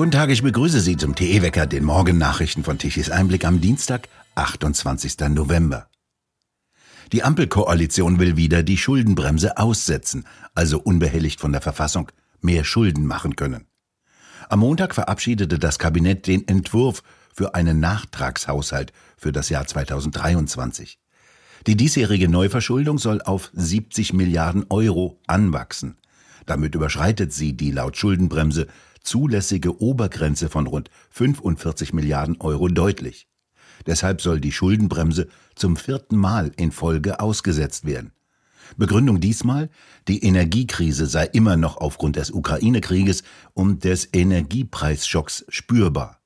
Guten Tag, ich begrüße Sie zum TE-Wecker, den Morgennachrichten von Tichys Einblick am Dienstag, 28. November. Die Ampelkoalition will wieder die Schuldenbremse aussetzen, also unbehelligt von der Verfassung mehr Schulden machen können. Am Montag verabschiedete das Kabinett den Entwurf für einen Nachtragshaushalt für das Jahr 2023. Die diesjährige Neuverschuldung soll auf 70 Milliarden Euro anwachsen. Damit überschreitet sie die laut Schuldenbremse zulässige Obergrenze von rund 45 Milliarden Euro deutlich. Deshalb soll die Schuldenbremse zum vierten Mal in Folge ausgesetzt werden. Begründung diesmal, die Energiekrise sei immer noch aufgrund des Ukraine-Krieges und des Energiepreisschocks spürbar.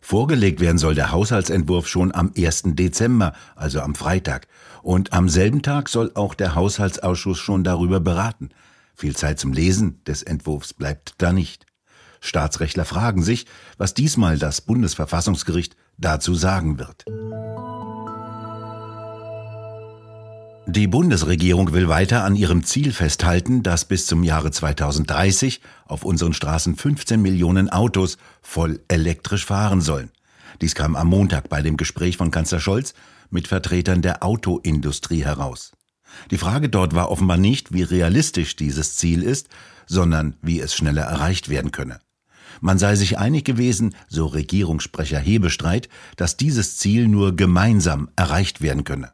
Vorgelegt werden soll der Haushaltsentwurf schon am 1. Dezember, also am Freitag, und am selben Tag soll auch der Haushaltsausschuss schon darüber beraten. Viel Zeit zum Lesen des Entwurfs bleibt da nicht. Staatsrechtler fragen sich, was diesmal das Bundesverfassungsgericht dazu sagen wird. Die Bundesregierung will weiter an ihrem Ziel festhalten, dass bis zum Jahre 2030 auf unseren Straßen 15 Millionen Autos voll elektrisch fahren sollen. Dies kam am Montag bei dem Gespräch von Kanzler Scholz mit Vertretern der Autoindustrie heraus. Die Frage dort war offenbar nicht, wie realistisch dieses Ziel ist, sondern wie es schneller erreicht werden könne. Man sei sich einig gewesen, so Regierungssprecher Hebestreit, dass dieses Ziel nur gemeinsam erreicht werden könne.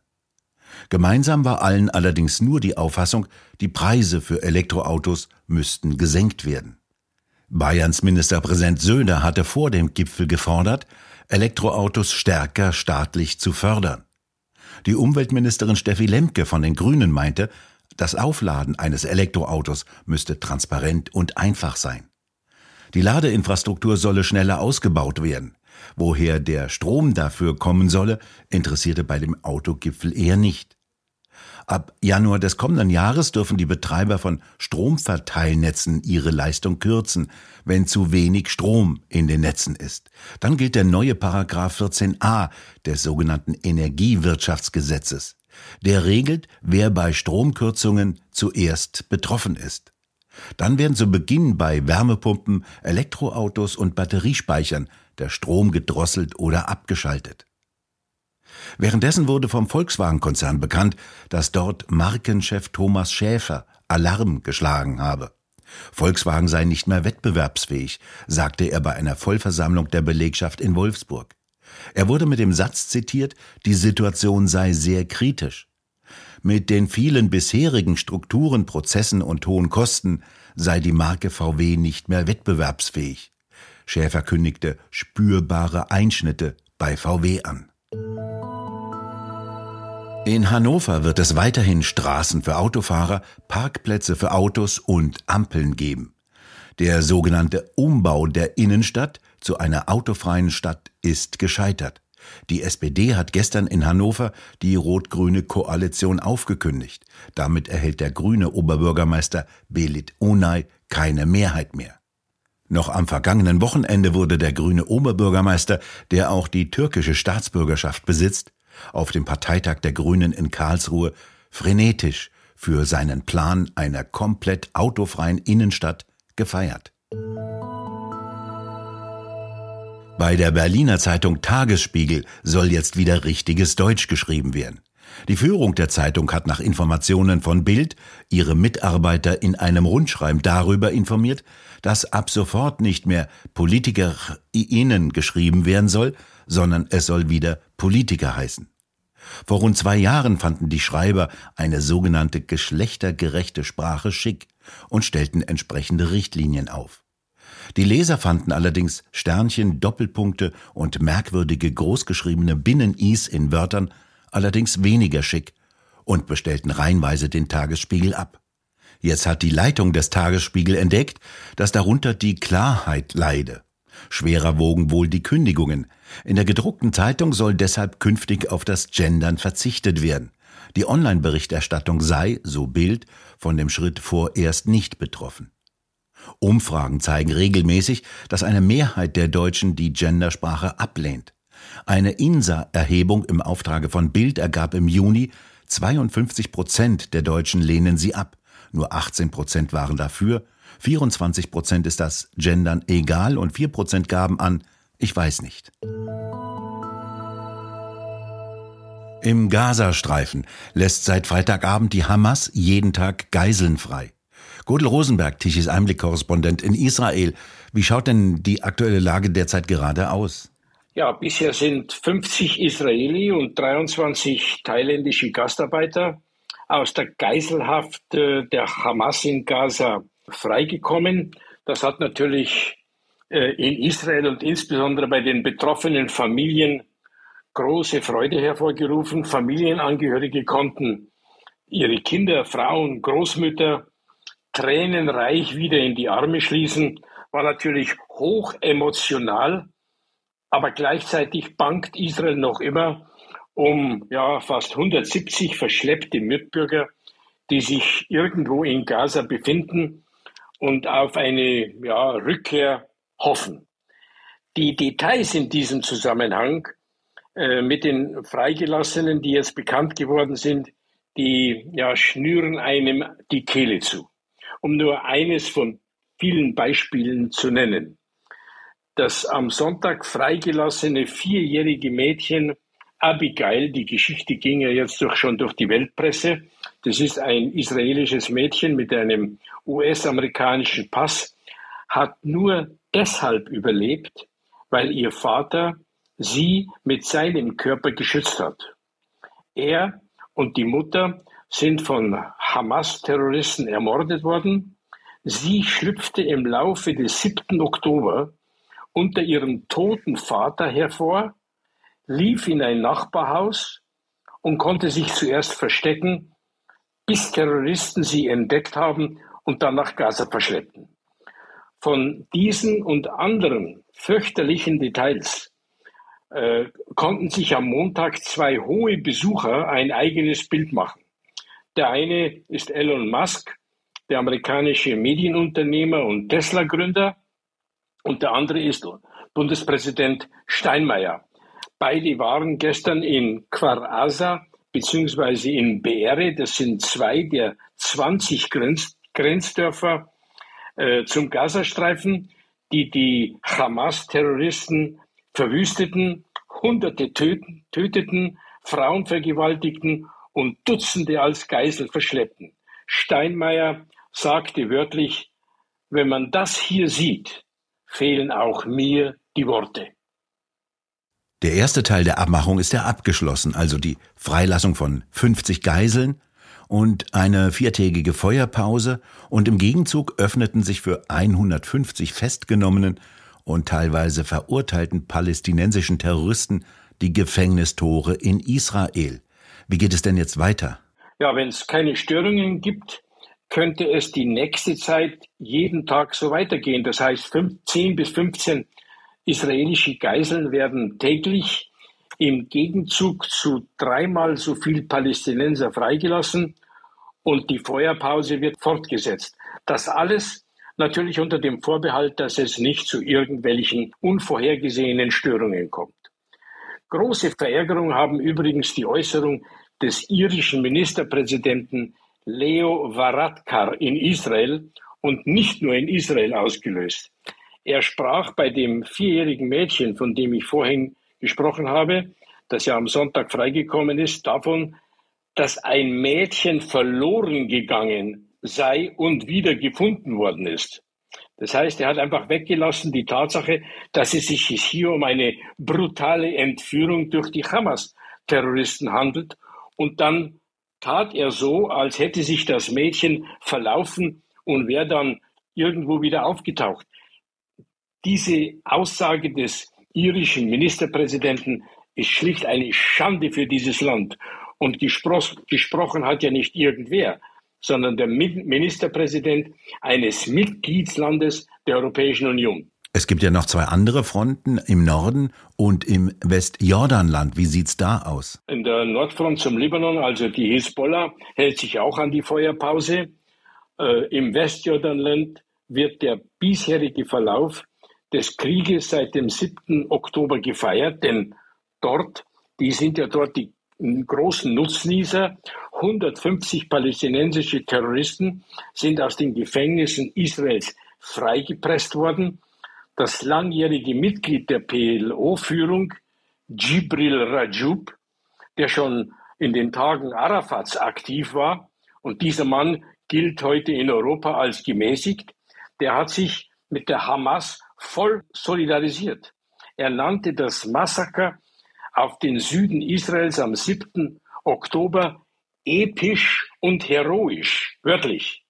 Gemeinsam war allen allerdings nur die Auffassung, die Preise für Elektroautos müssten gesenkt werden. Bayerns Ministerpräsident Söder hatte vor dem Gipfel gefordert, Elektroautos stärker staatlich zu fördern. Die Umweltministerin Steffi Lemke von den Grünen meinte, das Aufladen eines Elektroautos müsste transparent und einfach sein. Die Ladeinfrastruktur solle schneller ausgebaut werden. Woher der Strom dafür kommen solle, interessierte bei dem Autogipfel eher nicht. Ab Januar des kommenden Jahres dürfen die Betreiber von Stromverteilnetzen ihre Leistung kürzen, wenn zu wenig Strom in den Netzen ist. Dann gilt der neue Paragraph 14a des sogenannten Energiewirtschaftsgesetzes. Der regelt, wer bei Stromkürzungen zuerst betroffen ist. Dann werden zu Beginn bei Wärmepumpen, Elektroautos und Batteriespeichern der Strom gedrosselt oder abgeschaltet. Währenddessen wurde vom Volkswagen-Konzern bekannt, dass dort Markenchef Thomas Schäfer Alarm geschlagen habe. Volkswagen sei nicht mehr wettbewerbsfähig, sagte er bei einer Vollversammlung der Belegschaft in Wolfsburg. Er wurde mit dem Satz zitiert, die Situation sei sehr kritisch. Mit den vielen bisherigen Strukturen, Prozessen und hohen Kosten sei die Marke VW nicht mehr wettbewerbsfähig. Schäfer kündigte spürbare Einschnitte bei VW an. In Hannover wird es weiterhin Straßen für Autofahrer, Parkplätze für Autos und Ampeln geben. Der sogenannte Umbau der Innenstadt zu einer autofreien Stadt ist gescheitert. Die SPD hat gestern in Hannover die rot-grüne Koalition aufgekündigt. Damit erhält der grüne Oberbürgermeister Belit Onay keine Mehrheit mehr. Noch am vergangenen Wochenende wurde der grüne Oberbürgermeister, der auch die türkische Staatsbürgerschaft besitzt, auf dem Parteitag der Grünen in Karlsruhe frenetisch für seinen Plan einer komplett autofreien Innenstadt gefeiert. Bei der Berliner Zeitung Tagesspiegel soll jetzt wieder richtiges Deutsch geschrieben werden. Die Führung der Zeitung hat nach Informationen von Bild ihre Mitarbeiter in einem Rundschreiben darüber informiert, dass ab sofort nicht mehr PolitikerInnen geschrieben werden soll, sondern es soll wieder Politiker heißen. Vor rund zwei Jahren fanden die Schreiber eine sogenannte geschlechtergerechte Sprache schick und stellten entsprechende Richtlinien auf. Die Leser fanden allerdings Sternchen, Doppelpunkte und merkwürdige großgeschriebene Binnen-Is in Wörtern allerdings weniger schick und bestellten reihenweise den Tagesspiegel ab. Jetzt hat die Leitung des Tagesspiegel entdeckt, dass darunter die Klarheit leide. Schwerer wogen wohl die Kündigungen. In der gedruckten Zeitung soll deshalb künftig auf das Gendern verzichtet werden. Die Online-Berichterstattung sei, so Bild, von dem Schritt vorerst nicht betroffen. Umfragen zeigen regelmäßig, dass eine Mehrheit der Deutschen die Gendersprache ablehnt. Eine INSA-Erhebung im Auftrage von Bild ergab im Juni, 52 Prozent der Deutschen lehnen sie ab, nur 18 Prozent waren dafür 24 Prozent ist das Gendern egal und 4 Prozent gaben an, ich weiß nicht. Im Gazastreifen lässt seit Freitagabend die Hamas jeden Tag Geiseln frei. Gudel Rosenberg, Tichys Einblick-Korrespondent in Israel. Wie schaut denn die aktuelle Lage derzeit gerade aus? Ja, bisher sind 50 Israeli und 23 thailändische Gastarbeiter aus der Geiselhaft der Hamas in Gaza freigekommen. Das hat natürlich äh, in Israel und insbesondere bei den betroffenen Familien große Freude hervorgerufen. Familienangehörige konnten ihre Kinder, Frauen, Großmütter tränenreich wieder in die Arme schließen, war natürlich hoch emotional, aber gleichzeitig bangt Israel noch immer um ja, fast 170 verschleppte Mitbürger, die sich irgendwo in Gaza befinden und auf eine ja, Rückkehr hoffen. Die Details in diesem Zusammenhang äh, mit den Freigelassenen, die jetzt bekannt geworden sind, die ja, schnüren einem die Kehle zu. Um nur eines von vielen Beispielen zu nennen. Das am Sonntag freigelassene vierjährige Mädchen Abigail, die Geschichte ging ja jetzt durch, schon durch die Weltpresse. Das ist ein israelisches Mädchen mit einem US-amerikanischen Pass, hat nur deshalb überlebt, weil ihr Vater sie mit seinem Körper geschützt hat. Er und die Mutter sind von Hamas-Terroristen ermordet worden. Sie schlüpfte im Laufe des 7. Oktober unter ihrem toten Vater hervor, lief in ein Nachbarhaus und konnte sich zuerst verstecken, bis Terroristen sie entdeckt haben und dann nach Gaza verschleppten. Von diesen und anderen fürchterlichen Details äh, konnten sich am Montag zwei hohe Besucher ein eigenes Bild machen. Der eine ist Elon Musk, der amerikanische Medienunternehmer und Tesla-Gründer, und der andere ist Bundespräsident Steinmeier. Beide waren gestern in Aza beziehungsweise in Beere, das sind zwei der 20 Grenz Grenzdörfer äh, zum Gazastreifen, die die Hamas-Terroristen verwüsteten, Hunderte töten, töteten, Frauen vergewaltigten und Dutzende als Geisel verschleppten. Steinmeier sagte wörtlich, wenn man das hier sieht, fehlen auch mir die Worte. Der erste Teil der Abmachung ist ja abgeschlossen, also die Freilassung von 50 Geiseln und eine viertägige Feuerpause und im Gegenzug öffneten sich für 150 festgenommenen und teilweise verurteilten palästinensischen Terroristen die Gefängnistore in Israel. Wie geht es denn jetzt weiter? Ja, wenn es keine Störungen gibt, könnte es die nächste Zeit jeden Tag so weitergehen. Das heißt, 10 bis 15 israelische Geiseln werden täglich im Gegenzug zu dreimal so viel Palästinenser freigelassen und die Feuerpause wird fortgesetzt. Das alles natürlich unter dem Vorbehalt, dass es nicht zu irgendwelchen unvorhergesehenen Störungen kommt. Große Verärgerung haben übrigens die Äußerung des irischen Ministerpräsidenten Leo Varadkar in Israel und nicht nur in Israel ausgelöst. Er sprach bei dem vierjährigen Mädchen, von dem ich vorhin gesprochen habe, das ja am Sonntag freigekommen ist, davon, dass ein Mädchen verloren gegangen sei und wieder gefunden worden ist. Das heißt, er hat einfach weggelassen die Tatsache, dass es sich hier um eine brutale Entführung durch die Hamas-Terroristen handelt. Und dann tat er so, als hätte sich das Mädchen verlaufen und wäre dann irgendwo wieder aufgetaucht. Diese Aussage des irischen Ministerpräsidenten ist schlicht eine Schande für dieses Land. Und gespro gesprochen hat ja nicht irgendwer, sondern der Ministerpräsident eines Mitgliedslandes der Europäischen Union. Es gibt ja noch zwei andere Fronten im Norden und im Westjordanland. Wie sieht's da aus? In der Nordfront zum Libanon, also die Hisbollah, hält sich auch an die Feuerpause. Äh, Im Westjordanland wird der bisherige Verlauf des Krieges seit dem 7. Oktober gefeiert, denn dort, die sind ja dort die großen Nutznießer. 150 palästinensische Terroristen sind aus den Gefängnissen Israels freigepresst worden. Das langjährige Mitglied der PLO-Führung, Jibril Rajoub, der schon in den Tagen Arafats aktiv war, und dieser Mann gilt heute in Europa als gemäßigt, der hat sich mit der Hamas voll solidarisiert. Er nannte das Massaker auf den Süden Israels am 7. Oktober episch und heroisch, wörtlich.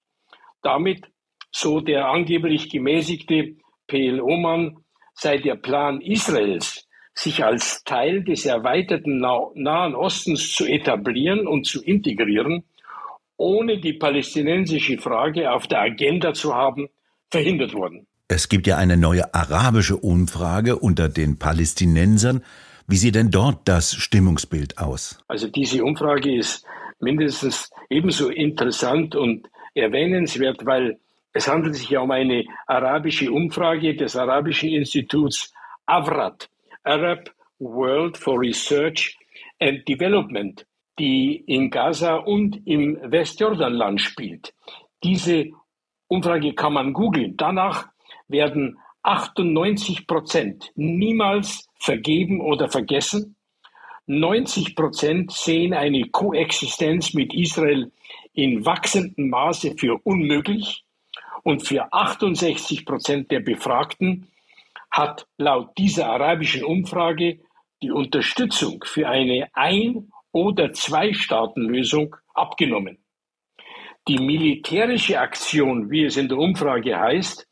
Damit, so der angeblich gemäßigte PLO-Mann, sei der Plan Israels, sich als Teil des erweiterten Nahen Ostens zu etablieren und zu integrieren, ohne die palästinensische Frage auf der Agenda zu haben, verhindert worden. Es gibt ja eine neue arabische Umfrage unter den Palästinensern. Wie sieht denn dort das Stimmungsbild aus? Also diese Umfrage ist mindestens ebenso interessant und erwähnenswert, weil es handelt sich ja um eine arabische Umfrage des arabischen Instituts AVRAT, Arab World for Research and Development, die in Gaza und im Westjordanland spielt. Diese Umfrage kann man googeln. Danach werden 98 Prozent niemals vergeben oder vergessen. 90 Prozent sehen eine Koexistenz mit Israel in wachsendem Maße für unmöglich und für 68 Prozent der Befragten hat laut dieser arabischen Umfrage die Unterstützung für eine Ein- oder Zwei-Staaten-Lösung abgenommen. Die militärische Aktion, wie es in der Umfrage heißt,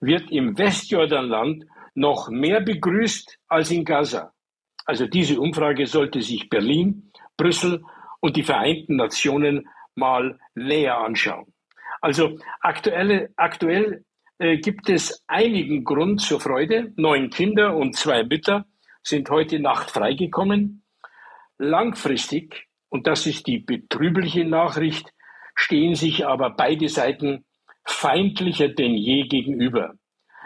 wird im Westjordanland noch mehr begrüßt als in Gaza. Also diese Umfrage sollte sich Berlin, Brüssel und die Vereinten Nationen mal näher anschauen. Also aktuelle, aktuell äh, gibt es einigen Grund zur Freude. Neun Kinder und zwei Mütter sind heute Nacht freigekommen. Langfristig, und das ist die betrübliche Nachricht, stehen sich aber beide Seiten feindlicher denn je gegenüber.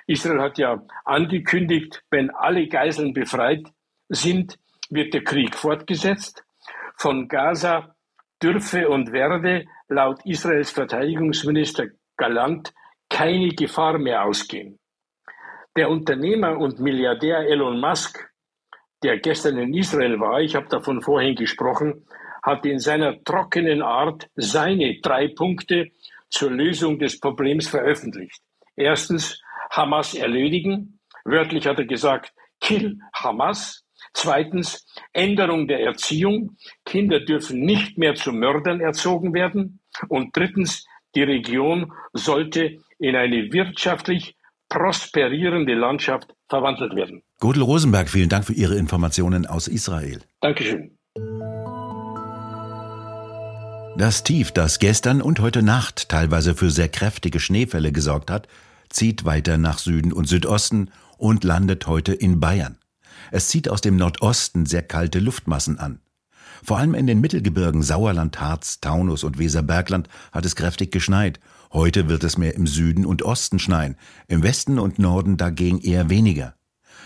Israel hat ja angekündigt, wenn alle Geiseln befreit sind, wird der Krieg fortgesetzt. Von Gaza dürfe und werde laut Israels Verteidigungsminister Galant keine Gefahr mehr ausgehen. Der Unternehmer und Milliardär Elon Musk, der gestern in Israel war, ich habe davon vorhin gesprochen, hat in seiner trockenen Art seine drei Punkte zur Lösung des Problems veröffentlicht. Erstens Hamas erledigen. Wörtlich hat er gesagt, kill Hamas. Zweitens Änderung der Erziehung. Kinder dürfen nicht mehr zu Mördern erzogen werden. Und drittens, die Region sollte in eine wirtschaftlich prosperierende Landschaft verwandelt werden. Gudel Rosenberg, vielen Dank für Ihre Informationen aus Israel. Dankeschön. Das Tief, das gestern und heute Nacht teilweise für sehr kräftige Schneefälle gesorgt hat, zieht weiter nach Süden und Südosten und landet heute in Bayern. Es zieht aus dem Nordosten sehr kalte Luftmassen an. Vor allem in den Mittelgebirgen Sauerland, Harz, Taunus und Weserbergland hat es kräftig geschneit. Heute wird es mehr im Süden und Osten schneien, im Westen und Norden dagegen eher weniger.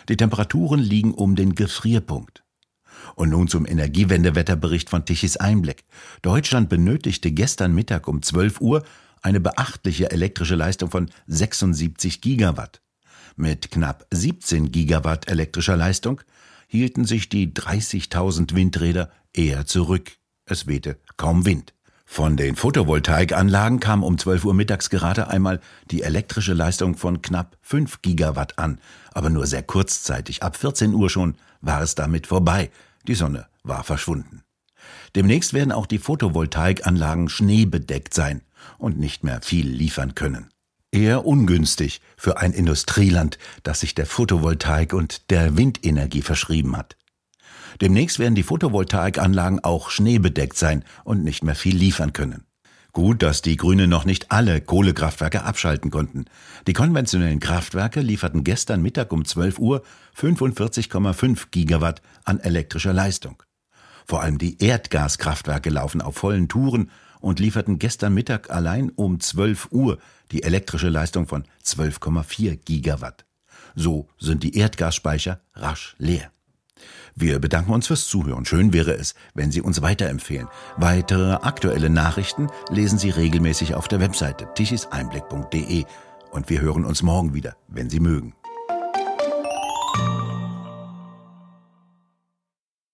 Die Temperaturen liegen um den Gefrierpunkt. Und nun zum Energiewendewetterbericht von Tichys Einblick. Deutschland benötigte gestern Mittag um 12 Uhr eine beachtliche elektrische Leistung von 76 Gigawatt. Mit knapp 17 Gigawatt elektrischer Leistung hielten sich die 30.000 Windräder eher zurück. Es wehte kaum Wind. Von den Photovoltaikanlagen kam um 12 Uhr mittags gerade einmal die elektrische Leistung von knapp 5 Gigawatt an, aber nur sehr kurzzeitig. Ab 14 Uhr schon war es damit vorbei. Die Sonne war verschwunden. Demnächst werden auch die Photovoltaikanlagen schneebedeckt sein und nicht mehr viel liefern können. Eher ungünstig für ein Industrieland, das sich der Photovoltaik und der Windenergie verschrieben hat. Demnächst werden die Photovoltaikanlagen auch schneebedeckt sein und nicht mehr viel liefern können. Gut, dass die Grünen noch nicht alle Kohlekraftwerke abschalten konnten. Die konventionellen Kraftwerke lieferten gestern Mittag um 12 Uhr 45,5 Gigawatt an elektrischer Leistung. Vor allem die Erdgaskraftwerke laufen auf vollen Touren und lieferten gestern Mittag allein um 12 Uhr die elektrische Leistung von 12,4 Gigawatt. So sind die Erdgasspeicher rasch leer. Wir bedanken uns fürs Zuhören. Schön wäre es, wenn Sie uns weiterempfehlen. Weitere aktuelle Nachrichten lesen Sie regelmäßig auf der Webseite tichiseinblick.de und wir hören uns morgen wieder, wenn Sie mögen.